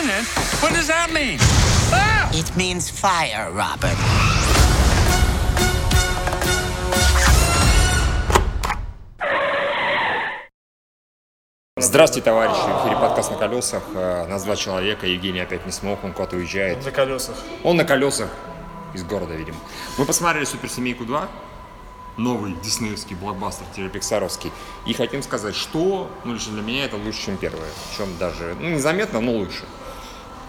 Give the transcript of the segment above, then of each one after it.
Imminent? What does that mean? Ah! It means fire, Robert. Здравствуйте, товарищи. В эфире подкаст на колесах. Э, Нас два человека. Евгений опять не смог, он куда-то уезжает. На колесах. Он на колесах из города, видимо. Мы посмотрели Суперсемейку 2, новый диснеевский блокбастер телепиксаровский. И хотим сказать, что, ну, лично для меня это лучше, чем первое. Причем даже, ну, незаметно, но лучше.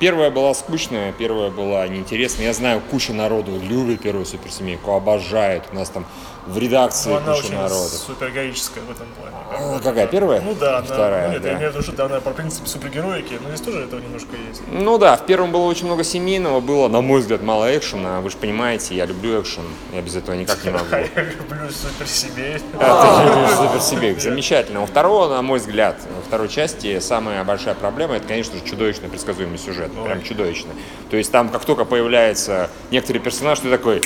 Первая была скучная, первая была неинтересная. Я знаю, куча народу любит первую суперсемейку, обожает. У нас там в редакции Ну, она куча очень народу. супергероическая в этом плане. А, Какая, первая? Ну да, она, Вторая, ну, нет, да. я имею в виду, что она по принципу супергероики, но здесь тоже этого немножко есть. Ну да, в первом было очень много семейного, было, на мой взгляд, мало экшена. Вы же понимаете, я люблю экшен, я без этого никак не могу. Я люблю суперсемей. А, ты любишь суперсемейку. Замечательно. У второго, на мой взгляд, во второй части самая большая проблема, это, конечно же, чудовищно предсказуемый сюжет. Прям чудовищно. То есть там, как только появляется некоторый персонаж, ты такой,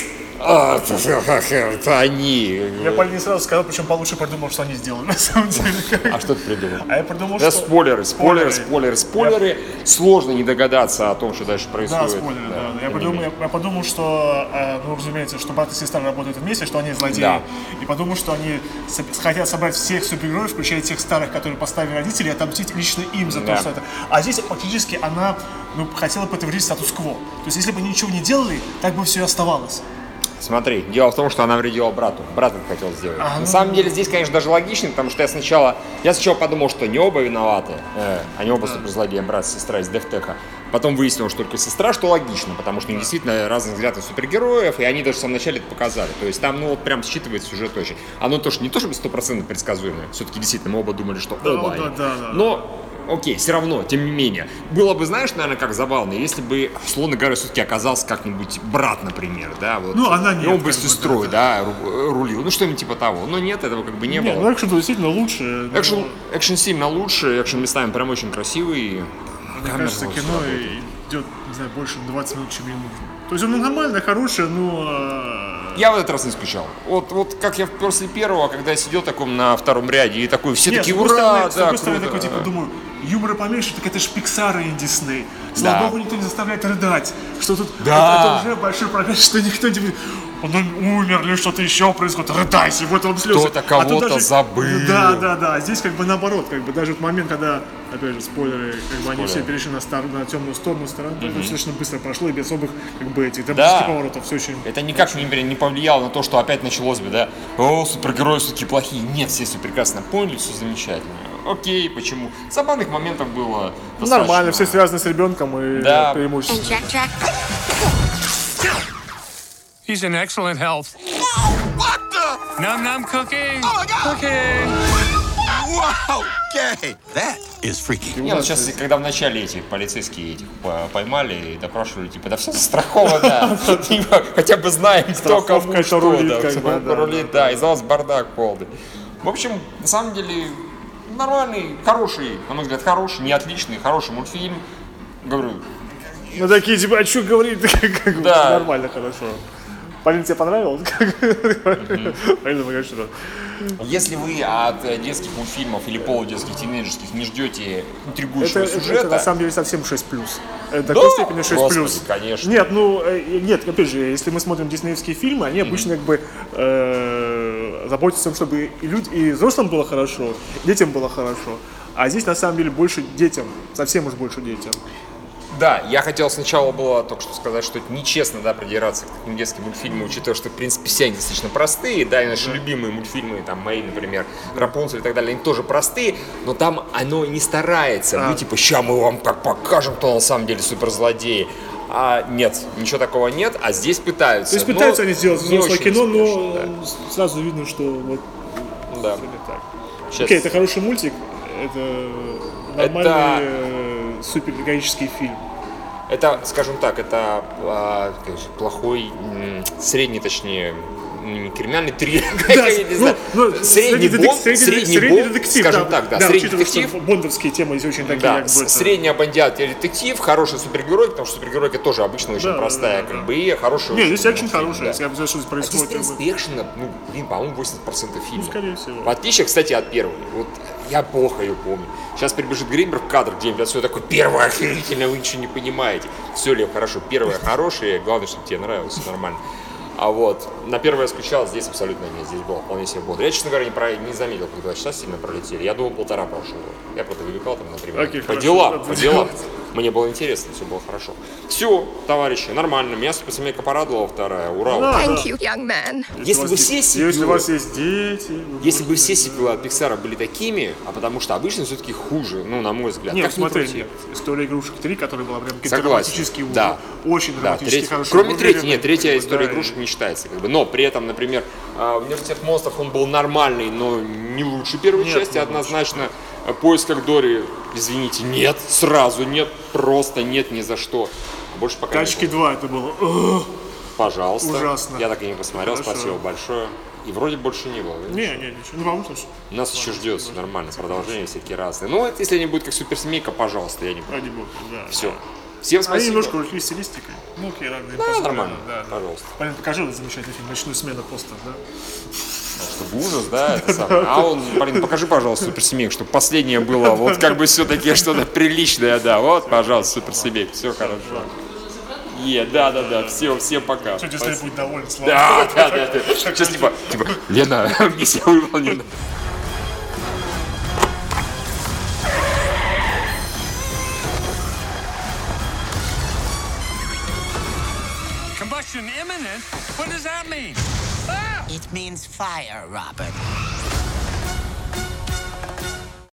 «А, это они. Я по не сразу сказал, причем получше придумал, что они сделали на самом деле. А что ты придумал? А я придумал, Да, что... спойлеры, спойлеры, Спойлеры. спойлеры. Сложно не догадаться о том, что дальше происходит. Да, спойлеры, да. Я, подумал, менее. я, я подумал, что, э, ну, разумеется, что брат и сестра работают вместе, что они злодеи. Да. И подумал, что они хотят собрать всех супергероев, включая тех старых, которые поставили родители, и отомстить лично им за Да. то, что это. А здесь фактически она ну, хотела подтвердить статус-кво. То есть, если бы они ничего не делали, так бы все и оставалось. Смотри, дело в том, что она вредила брату. Брат это хотел сделать. А, На ну. самом деле здесь, конечно, даже логично, потому что я сначала, я сначала подумал, что не оба виноваты, э, они оба суперзлодеи, брат сестра из Дефтеха. Потом выяснилось, что только сестра, что логично, потому что у них действительно разные взгляды супергероев, и они даже в самом начале это показали. То есть там, ну, вот прям считывается сюжет очень. Оно тоже не то чтобы стопроцентно предсказуемое, все-таки действительно мы оба думали, что Да, оба да, они. да, да. Но Окей, все равно, тем не менее. Было бы, знаешь, наверное, как забавно, если бы, условно говоря, все-таки оказался как-нибудь брат, например, да, вот. Ну, она И нет, он бы с сестрой, да, ру- рулил, ну, что-нибудь типа того. Но нет, этого как бы не Не, было. ну экшен действительно лучше. но- Экшен, экшен сильно лучше, экшен местами прям очень красивый. Мне кажется, кино идет, не знаю, больше 20 минут, чем ему нужно. То есть оно нормальное, хорошее, но... Я в этот раз не скучал. Вот, вот как я после первого, когда я сидел таком на втором ряде, и такой, все Нет, такие, с ура, стороны, с да, другой стороны, круто». такой, типа, думаю, юмора поменьше, так это ж Пиксар и Дисней. Слава Да. богу, никто не заставляет рыдать. Что тут, Да. это, это уже большой прогресс, что никто не... Он умер или что-то еще происходит, рыдайся, вот он слезы. Кто-то А кого-то забыл. Да, да, да. А здесь как бы наоборот, как бы даже в момент, когда, опять же, спойлеры, как бы они все перешли на, стар- на темную сторону стороны, это достаточно быстро прошло и без особых, как бы, этих Да. поворотов, все очень... Это никак не, не повлияло на то, что опять началось бы, да, о, супергерои все-таки плохие. Нет, все все прекрасно поняли, все замечательно. Окей, почему? Забавных моментов было достаточно. Нормально, все связано с ребенком и Да. Jack. He's in excellent health. What the? Num num cookie. Oh my God. Cookie. Wow, gay. That is freaky. Не, ну сейчас, когда вначале эти полицейские этих по- поймали и допрашивали, типа, да все застраховано, Типа, хотя бы знаем, кто кому что, рулит, да, из вас бардак полный. В общем, на самом деле, нормальный, хороший, на мой взгляд, хороший, не отличный, хороший мультфильм. Говорю, Ну такие, типа, а что говорит? Да. Нормально, хорошо. Полин, тебе понравилось? Полина, пока что. если вы от э, детских мультфильмов или полудетских, тинейджерских не ждете интригующего это, сюжета, это на самом деле совсем 6 плюс. Это до такой степени 6 Господи, плюс. конечно. Нет, ну, э, нет, опять же, если мы смотрим диснеевские фильмы, они обычно как бы э, заботятся о том, чтобы и, люди, и взрослым было хорошо, и детям было хорошо. А здесь на самом деле больше детям, совсем уж больше детям. Да, я хотел сначала было только что сказать, что это нечестно, да, придираться к таким детским мультфильмам, учитывая, что, в принципе, все они достаточно простые, да, и наши любимые мультфильмы, там, мои, например, Рапунцель и так далее, они тоже простые, но там оно не старается быть, типа, ща мы вам как покажем, кто на самом деле суперзлодеи. А нет, ничего такого нет, а здесь пытаются. То есть Но пытаются они сделать взрослое кино, но сразу видно, что вот да. так. Щас- Окей, это хороший мультик, это нормальный э, супергероический фильм. Это, скажем так, это а, плохой, средний, точнее, криминальный триллер, знаю. ну, средний бон, средний- средний средний бон, детектив, скажем так, да, средний детектив. Бондовские темы здесь очень такие, Да, как бы, с- это- средняя бандиатия детектив, хороший супергерой, потому что супергеройка тоже обычно очень Да, простая, да, как да. бы, и хороший Не, очень здесь экшен мультфильм, хороший, да. если бы что здесь А здесь, в происходит. принципе, ну, блин, по-моему, 80% фильма. скорее всего. В отличие, кстати, от первой. Вот я плохо ее помню. Сейчас прибежит Гримбер в кадр где-нибудь, все такое, первое охерительное, вы ничего не понимаете. Все, Лев, хорошо, первое хорошее, главное, чтобы тебе нравилось, нормально. А вот, на первое я скучал, здесь абсолютно нет, здесь было вполне себе бодро. Я, честно говоря, не, про, не заметил, как два часа сильно пролетели. Я думал, полтора прошло. Я просто выбегал там, например, Окей, по делам, по делам. Мне было интересно, все было хорошо. Все, товарищи, нормально. Меня суперсемейка порадовала вторая. Ура! Да, Thank you, young man. Если бы все есть- Если у сиквелы- вас есть дети... вы Если бы все сиквелы от Pixar были такими, а потому что обычно все-таки хуже, ну, на мой взгляд. Нет, как смотри, нет. История игрушек 3, которая была прям драматические, Да. очень Да, драматически треть- хорошо. Кроме третьей, нет, третья история да, игрушек не считается. Как бы. Но при этом, например, а, университет монстров, он был нормальный, но не лучше первой Нет, части. не Однозначно, а, поисках Дори, извините, нет, сразу нет, просто нет ни за что. А Больше пока не Тачки было. 2 это было. Пожалуйста. Ужасно. Я так и не посмотрел, Хорошо. спасибо большое. И вроде больше не было. Не, не, ничего. Ну, тоже. Нас еще ждет нормально, продолжение всякие разные. Ну, это если они будут как суперсемейка, пожалуйста, я не буду. Ради бога, да. Все. Всем Они спасибо. немножко ушли стилистикой. Ну, окей, ладно. Да, посмотрю, нормально. Да, да. Пожалуйста. Блин, покажи вот замечательный фильм «Ночную смену» постер, да? Чтобы ужас, да, это самое. А он, блин, покажи, пожалуйста, суперсемейку, чтобы последнее было вот как бы все-таки что-то приличное, да. Вот, пожалуйста, суперсемейка, все хорошо. Е, да, да, да, все, всем пока. Что, если будет доволен, слава Да, да, да, да. Сейчас типа, типа, Лена, миссия выполнена. Combustion imminent? What does that mean? Ah! It means fire, Robert.